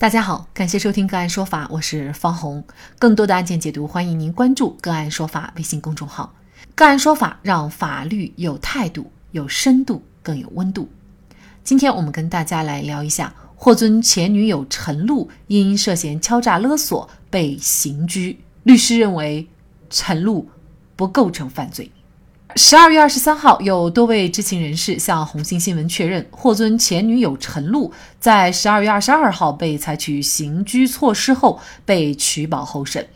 大家好，感谢收听个案说法，我是方红。更多的案件解读，欢迎您关注个案说法微信公众号。个案说法让法律有态度、有深度、更有温度。今天我们跟大家来聊一下，霍尊前女友陈露因涉嫌敲诈勒索被刑拘，律师认为陈露不构成犯罪。十二月二十三号，有多位知情人士向红星新闻确认，霍尊前女友陈露在十二月二十二号被采取刑拘措施后被取保候审。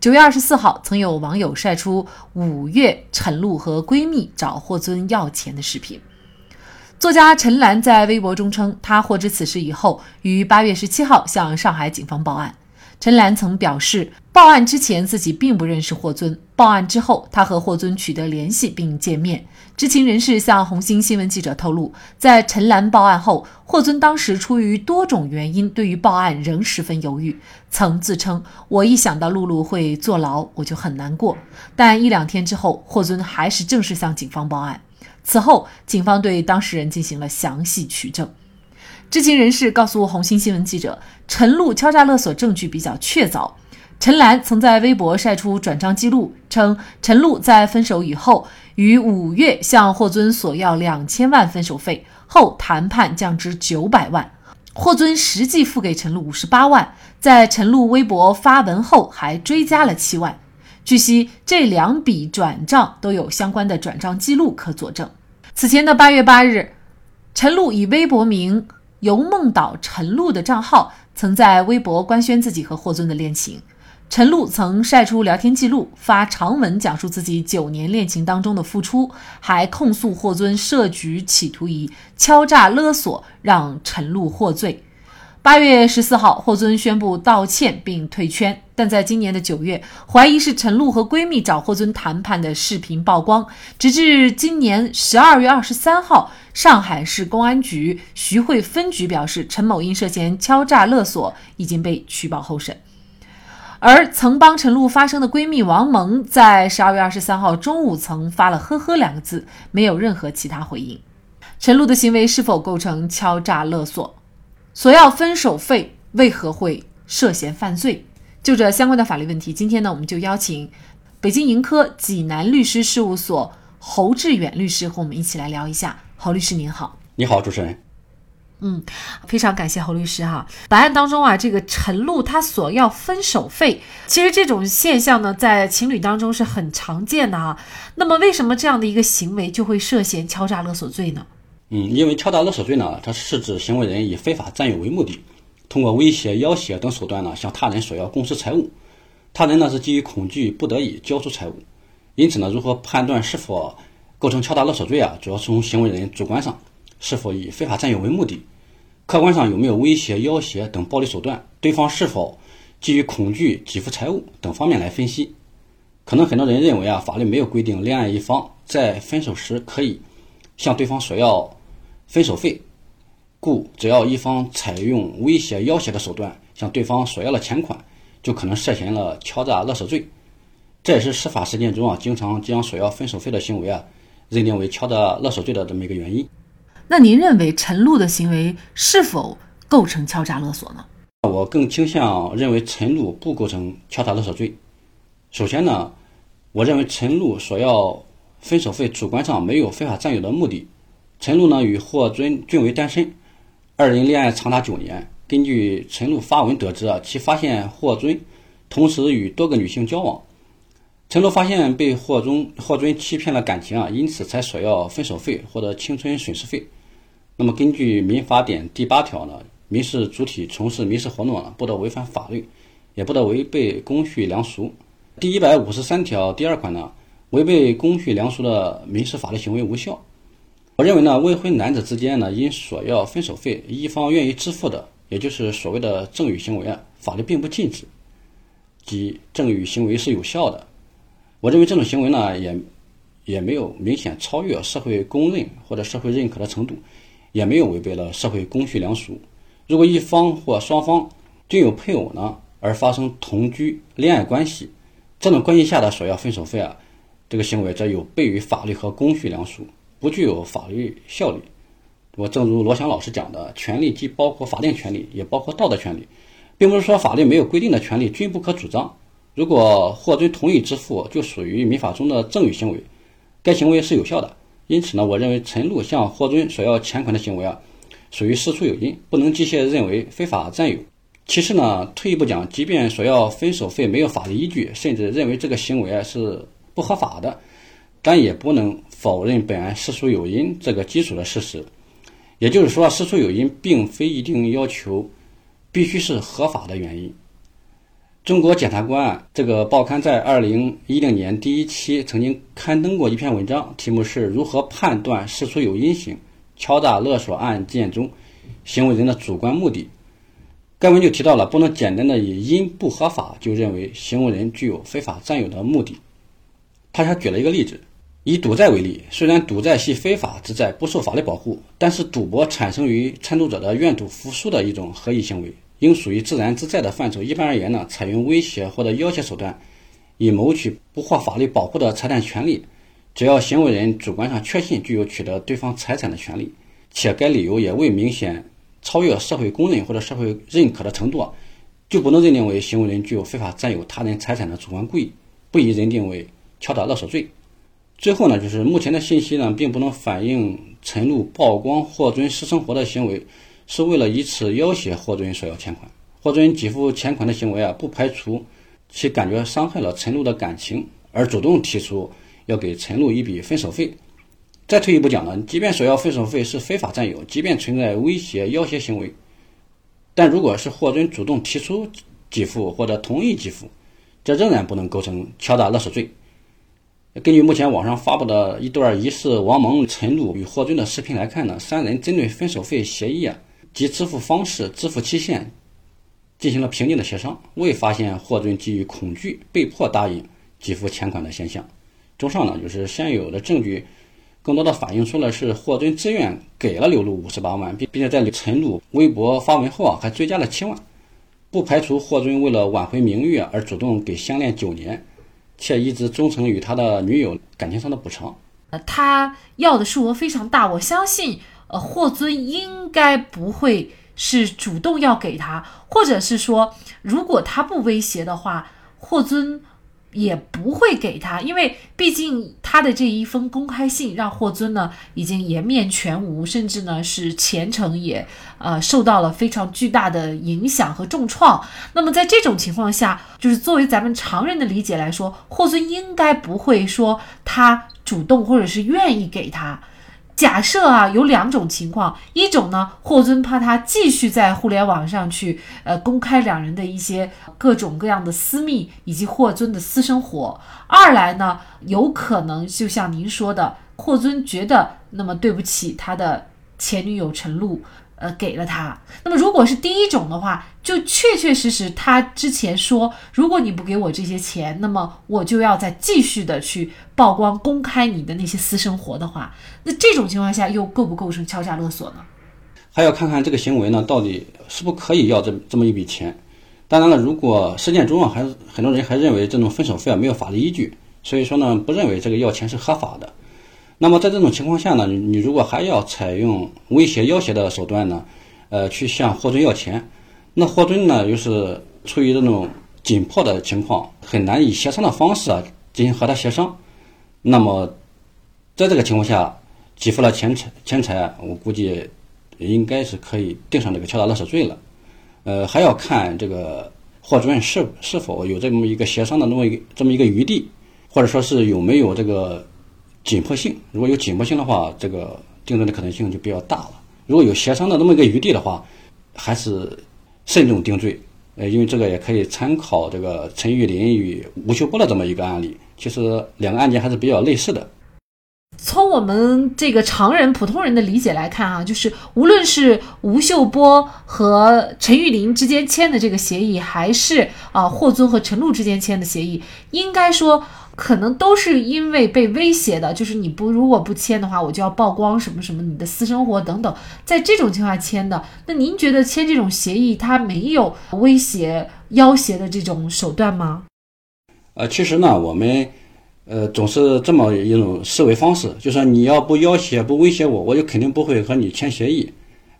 九月二十四号，曾有网友晒出五月陈露和闺蜜找霍尊要钱的视频。作家陈岚在微博中称，她获知此事以后，于八月十七号向上海警方报案。陈岚曾表示，报案之前自己并不认识霍尊，报案之后，他和霍尊取得联系并见面。知情人士向红星新闻记者透露，在陈岚报案后，霍尊当时出于多种原因，对于报案仍十分犹豫，曾自称：“我一想到露露会坐牢，我就很难过。”但一两天之后，霍尊还是正式向警方报案。此后，警方对当事人进行了详细取证。知情人士告诉红星新闻记者，陈露敲诈勒索证据比较确凿。陈岚曾在微博晒出转账记录，称陈露在分手以后，于五月向霍尊索要两千万分手费，后谈判降至九百万，霍尊实际付给陈露五十八万，在陈露微博发文后还追加了七万。据悉，这两笔转账都有相关的转账记录可佐证。此前的八月八日，陈露以微博名。游梦岛陈露的账号曾在微博官宣自己和霍尊的恋情。陈露曾晒出聊天记录，发长文讲述自己九年恋情当中的付出，还控诉霍尊设局企图以敲诈勒索让陈露获罪。八月十四号，霍尊宣布道歉并退圈。但在今年的九月，怀疑是陈露和闺蜜找霍尊谈判的视频曝光。直至今年十二月二十三号，上海市公安局徐汇分局表示，陈某因涉嫌敲诈勒索已经被取保候审。而曾帮陈露发声的闺蜜王萌，在十二月二十三号中午曾发了“呵呵”两个字，没有任何其他回应。陈露的行为是否构成敲诈勒索？索要分手费为何会涉嫌犯罪？就这相关的法律问题，今天呢，我们就邀请北京盈科济南律师事务所侯志远律师和我们一起来聊一下。侯律师您好，你好，主持人。嗯，非常感谢侯律师哈。本案当中啊，这个陈露她索要分手费，其实这种现象呢，在情侣当中是很常见的啊。那么为什么这样的一个行为就会涉嫌敲诈勒索罪呢？嗯，因为敲诈勒索罪呢，它是指行为人以非法占有为目的，通过威胁、要挟等手段呢，向他人索要公私财物。他人呢是基于恐惧不得已交出财物。因此呢，如何判断是否构成敲诈勒索罪啊？主要从行为人主观上是否以非法占有为目的，客观上有没有威胁、要挟等暴力手段，对方是否基于恐惧给付财物等方面来分析。可能很多人认为啊，法律没有规定恋爱一方在分手时可以向对方索要。分手费，故只要一方采用威胁、要挟的手段向对方索要了钱款，就可能涉嫌了敲诈勒索罪。这也是司法实践中啊，经常将索要分手费的行为啊，认定为敲诈勒索罪的这么一个原因。那您认为陈露的行为是否构成敲诈勒索呢？我更倾向认为陈露不构成敲诈勒索罪。首先呢，我认为陈露索要分手费，主观上没有非法占有的目的。陈露呢与霍尊均为单身，二人恋爱长达九年。根据陈露发文得知啊，其发现霍尊同时与多个女性交往。陈露发现被霍尊霍尊欺骗了感情啊，因此才索要分手费或者青春损失费。那么根据民法典第八条呢，民事主体从事民事活动呢，不得违反法律，也不得违背公序良俗。第一百五十三条第二款呢，违背公序良俗的民事法律行为无效。我认为呢，未婚男子之间呢，因索要分手费，一方愿意支付的，也就是所谓的赠与行为啊，法律并不禁止，即赠与行为是有效的。我认为这种行为呢，也也没有明显超越社会公认或者社会认可的程度，也没有违背了社会公序良俗。如果一方或双方均有配偶呢，而发生同居、恋爱关系，这种关系下的索要分手费啊，这个行为则有悖于法律和公序良俗。不具有法律效力，我正如罗翔老师讲的，权利既包括法定权利，也包括道德权利，并不是说法律没有规定的权利均不可主张。如果霍尊同意支付，就属于民法中的赠与行为，该行为是有效的。因此呢，我认为陈露向霍尊索要钱款的行为啊，属于事出有因，不能机械认为非法占有。其次呢，退一步讲，即便索要分手费没有法律依据，甚至认为这个行为啊是不合法的，但也不能否认本案事出有因这个基础的事实。也就是说，事出有因并非一定要求必须是合法的原因。中国检察官这个报刊在二零一零年第一期曾经刊登过一篇文章，题目是如何判断事出有因型敲诈勒索案件中行为人的主观目的。该文就提到了，不能简单的以因不合法就认为行为人具有非法占有的目的。他还举了一个例子，以赌债为例，虽然赌债系非法之债，不受法律保护，但是赌博产生于参赌者的愿赌服输的一种合意行为。应属于自然之债的范畴。一般而言呢，采用威胁或者要挟手段，以谋取不获法律保护的财产权利，只要行为人主观上确信具有取得对方财产的权利，且该理由也未明显超越社会公认或者社会认可的程度，就不能认定为行为人具有非法占有他人财产的主观故意，不宜认定为敲诈勒索罪。最后呢，就是目前的信息呢，并不能反映陈露曝光霍尊私生活的行为。是为了以此要挟霍尊索要钱款，霍尊给付钱款的行为啊，不排除其感觉伤害了陈露的感情，而主动提出要给陈露一笔分手费。再退一步讲呢，即便索要分手费是非法占有，即便存在威胁要挟行为，但如果是霍尊主动提出给付或者同意给付，这仍然不能构成敲诈勒索罪。根据目前网上发布的一段疑似王蒙、陈露与霍尊的视频来看呢，三人针对分手费协议啊。及支付方式、支付期限进行了平静的协商，未发现霍尊基于恐惧被迫答应给付钱款的现象。综上呢，就是现有的证据更多的反映出了是霍尊自愿给了刘露五十八万，并并且在陈露微博发文后啊，还追加了七万。不排除霍尊为了挽回名誉而主动给相恋九年且一直忠诚于他的女友感情上的补偿。呃，他要的数额非常大，我相信。呃，霍尊应该不会是主动要给他，或者是说，如果他不威胁的话，霍尊也不会给他，因为毕竟他的这一封公开信让霍尊呢已经颜面全无，甚至呢是前程也呃受到了非常巨大的影响和重创。那么在这种情况下，就是作为咱们常人的理解来说，霍尊应该不会说他主动或者是愿意给他。假设啊，有两种情况，一种呢，霍尊怕他继续在互联网上去呃公开两人的一些各种各样的私密以及霍尊的私生活；二来呢，有可能就像您说的，霍尊觉得那么对不起他的前女友陈露。呃，给了他。那么，如果是第一种的话，就确确实实他之前说，如果你不给我这些钱，那么我就要再继续的去曝光、公开你的那些私生活的话，那这种情况下又构不构成敲诈勒索呢？还要看看这个行为呢，到底是不可以要这这么一笔钱。当然了，如果实践中啊，还是很多人还认为这种分手费啊没有法律依据，所以说呢，不认为这个要钱是合法的。那么在这种情况下呢，你你如果还要采用威胁要挟的手段呢，呃，去向霍尊要钱，那霍尊呢又是处于这种紧迫的情况，很难以协商的方式啊进行和他协商。那么在这个情况下，给付了钱财钱财，我估计应该是可以定上这个敲诈勒索罪了。呃，还要看这个霍尊是是否有这么一个协商的那么一个这么一个余地，或者说是有没有这个。紧迫性，如果有紧迫性的话，这个定罪的可能性就比较大了。如果有协商的那么一个余地的话，还是慎重定罪。呃，因为这个也可以参考这个陈玉林与吴秀波的这么一个案例，其实两个案件还是比较类似的。我们这个常人、普通人的理解来看啊，就是无论是吴秀波和陈玉林之间签的这个协议，还是啊霍尊和陈露之间签的协议，应该说。可能都是因为被威胁的，就是你不如果不签的话，我就要曝光什么什么你的私生活等等，在这种情况下签的。那您觉得签这种协议，它没有威胁要挟的这种手段吗？呃，其实呢，我们呃，总是这么一种思维方式，就是说你要不要挟、不威胁我，我就肯定不会和你签协议，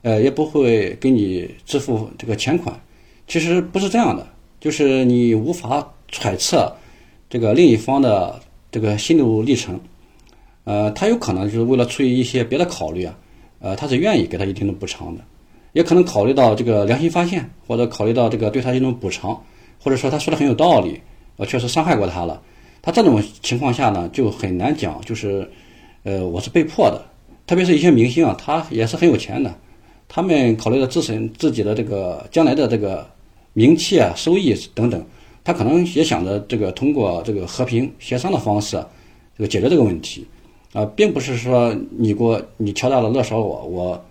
呃，也不会给你支付这个钱款。其实不是这样的，就是你无法揣测这个另一方的这个心路历程，呃，他有可能就是为了出于一些别的考虑啊，呃，他是愿意给他一定的补偿的，也可能考虑到这个良心发现，或者考虑到这个对他一种补偿，或者说他说的很有道理，我确实伤害过他了。他这种情况下呢，就很难讲，就是，呃，我是被迫的。特别是一些明星啊，他也是很有钱的，他们考虑到自身自己的这个将来的这个名气啊、收益等等，他可能也想着这个通过这个和平协商的方式，这个解决这个问题，啊，并不是说你给我你敲诈了勒索我，我，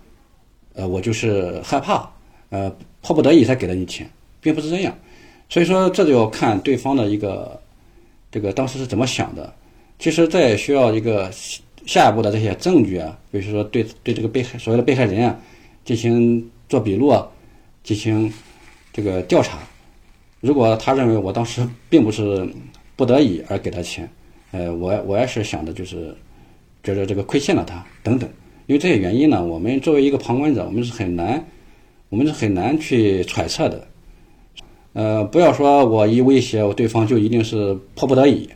呃，我就是害怕，呃，迫不得已才给了你钱，并不是这样。所以说，这就要看对方的一个。这个当时是怎么想的？其实这也需要一个下一步的这些证据啊，比如说对对这个被害所谓的被害人啊进行做笔录啊，进行这个调查。如果他认为我当时并不是不得已而给他钱，呃，我我也是想的就是觉得这个亏欠了他等等。因为这些原因呢，我们作为一个旁观者，我们是很难，我们是很难去揣测的。呃，不要说我一威胁，我对方就一定是迫不得已，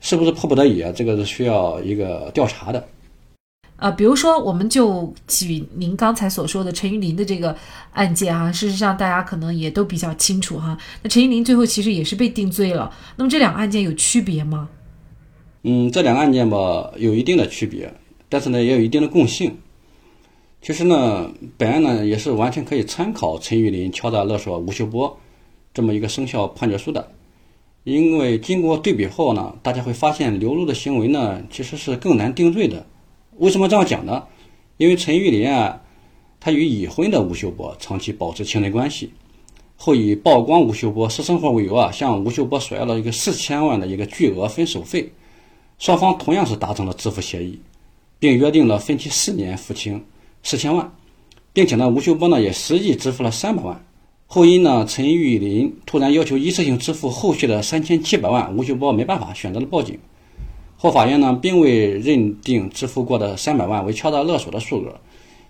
是不是迫不得已啊？这个是需要一个调查的。呃，比如说，我们就举您刚才所说的陈玉林的这个案件啊，事实上大家可能也都比较清楚哈。那陈玉林最后其实也是被定罪了。那么这两个案件有区别吗？嗯，这两个案件吧，有一定的区别，但是呢，也有一定的共性。其实呢，本案呢也是完全可以参考陈玉林敲诈勒索吴秀波。这么一个生效判决书的，因为经过对比后呢，大家会发现刘露的行为呢其实是更难定罪的。为什么这样讲呢？因为陈玉林啊，他与已婚的吴秀波长期保持情人关系，后以曝光吴秀波私生活为由啊，向吴秀波索要了一个四千万的一个巨额分手费，双方同样是达成了支付协议，并约定了分期四年付清四千万，并且呢，吴秀波呢也实际支付了三百万。后因呢，陈玉林突然要求一次性支付后续的三千七百万，吴秀波没办法，选择了报警。后法院呢，并未认定支付过的三百万为敲诈勒索的数额，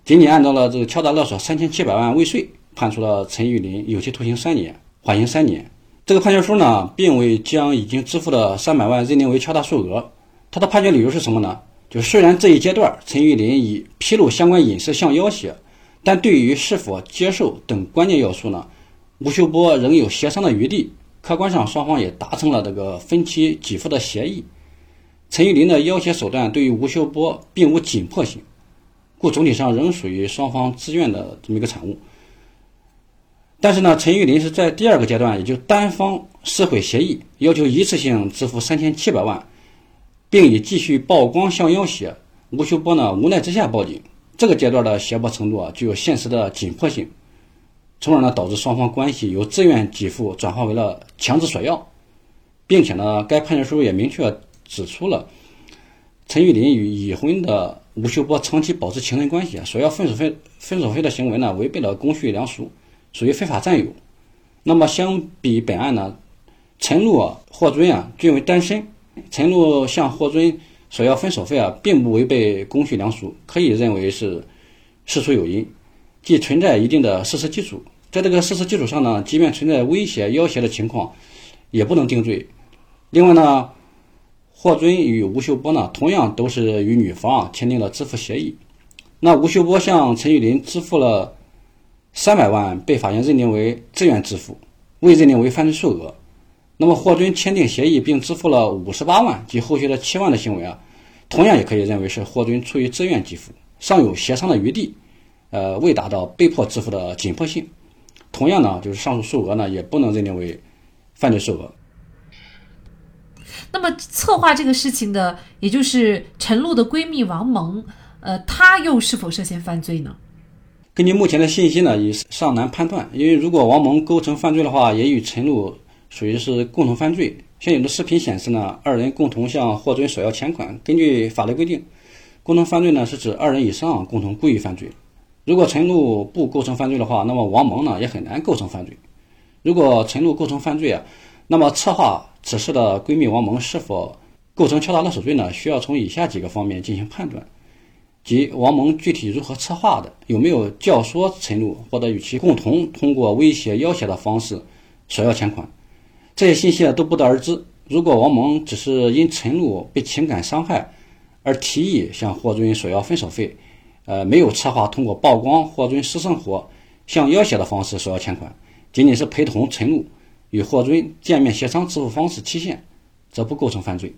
仅仅按照了这个敲诈勒索三千七百万未遂，判处了陈玉林有期徒刑三年，缓刑三年。这个判决书呢，并未将已经支付的三百万认定为敲诈数额。他的判决理由是什么呢？就虽然这一阶段陈玉林以披露相关隐私相要挟。但对于是否接受等关键要素呢？吴秀波仍有协商的余地。客观上，双方也达成了这个分期给付的协议。陈玉林的要挟手段对于吴秀波并无紧迫性，故总体上仍属于双方自愿的这么一个产物。但是呢，陈玉林是在第二个阶段，也就单方撕毁协议，要求一次性支付三千七百万，并以继续曝光向要挟。吴秀波呢，无奈之下报警。这个阶段的胁迫程度啊，具有现实的紧迫性，从而呢导致双方关系由自愿给付转化为了强制索要，并且呢，该判决书也明确指出了陈玉林与已婚的吴秀波长期保持情人关系，索要分手费分手费的行为呢，违背了公序良俗，属于非法占有。那么相比本案呢，陈露、霍尊啊均为单身，陈露向霍尊。索要分手费啊，并不违背公序良俗，可以认为是事出有因，即存在一定的事实基础。在这个事实基础上呢，即便存在威胁、要挟的情况，也不能定罪。另外呢，霍尊与吴秀波呢，同样都是与女方签订了支付协议。那吴秀波向陈玉林支付了三百万，被法院认定为自愿支付，未认定为犯罪数额。那么霍尊签订协议并支付了五十八万及后续的七万的行为啊，同样也可以认为是霍尊出于自愿给付，尚有协商的余地，呃，未达到被迫支付的紧迫性。同样呢，就是上述数额呢，也不能认定为犯罪数额。那么策划这个事情的，也就是陈露的闺蜜王蒙，呃，她又是否涉嫌犯罪呢？根据目前的信息呢，也尚难判断。因为如果王蒙构成犯罪的话，也与陈露。属于是共同犯罪。现有的视频显示呢，二人共同向霍尊索要钱款。根据法律规定，共同犯罪呢是指二人以上共同故意犯罪。如果陈露不构成犯罪的话，那么王蒙呢也很难构成犯罪。如果陈露构成犯罪啊，那么策划此事的闺蜜王蒙是否构成敲诈勒索罪呢，需要从以下几个方面进行判断，即王蒙具体如何策划的，有没有教唆陈露或者与其共同通过威胁、要挟的方式索要钱款，这些信息呢都不得而知。如果王蒙只是因陈露被情感伤害而提议向霍尊索要分手费，呃，没有策划通过曝光霍尊私生活向要挟的方式索要钱款，仅仅是陪同陈露与霍尊见面协商支付方式期限，则不构成犯罪。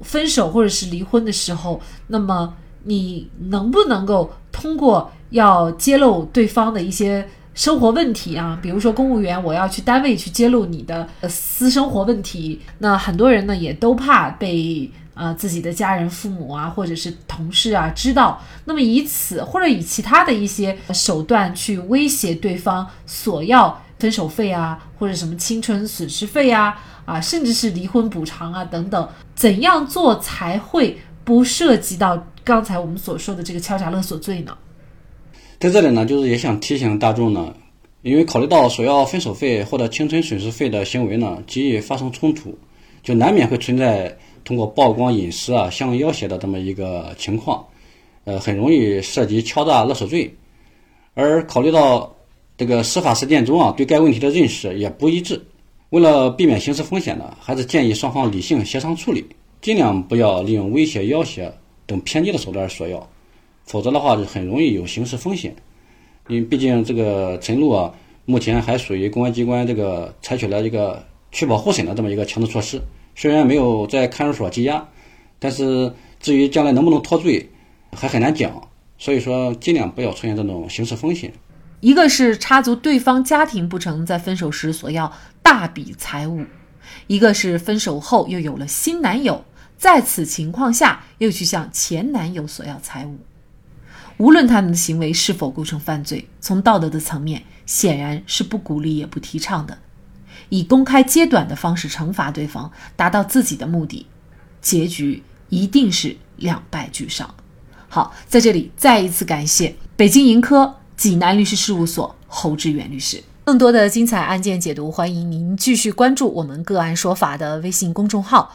分手或者是离婚的时候，那么你能不能够通过要揭露对方的一些生活问题啊？比如说公务员，我要去单位去揭露你的私生活问题，那很多人呢也都怕被呃自己的家人、父母啊，或者是同事啊知道，那么以此或者以其他的一些手段去威胁对方，索要分手费啊，或者什么青春损失费啊。啊，甚至是离婚补偿啊等等，怎样做才会不涉及到刚才我们所说的这个敲诈勒索罪呢？在这里呢，就是也想提醒大众呢，因为考虑到索要分手费或者青春损失费的行为呢，极易发生冲突，就难免会存在通过曝光隐私啊相要挟的这么一个情况，呃，很容易涉及敲诈勒索罪。而考虑到这个司法实践中啊，对该问题的认识也不一致。为了避免刑事风险呢，还是建议双方理性协商处理，尽量不要利用威胁、要挟等偏激的手段索要，否则的话就很容易有刑事风险。因为毕竟这个陈露啊，目前还属于公安机关这个采取了一个取保候审的这么一个强制措施，虽然没有在看守所羁押，但是至于将来能不能脱罪，还很难讲。所以说，尽量不要出现这种刑事风险。一个是插足对方家庭不成，在分手时索要大笔财物；一个是分手后又有了新男友，在此情况下又去向前男友索要财物。无论他们的行为是否构成犯罪，从道德的层面显然是不鼓励也不提倡的。以公开揭短的方式惩罚对方，达到自己的目的，结局一定是两败俱伤。好，在这里再一次感谢北京盈科。济南律师事务所侯志远律师，更多的精彩案件解读，欢迎您继续关注我们“个案说法”的微信公众号。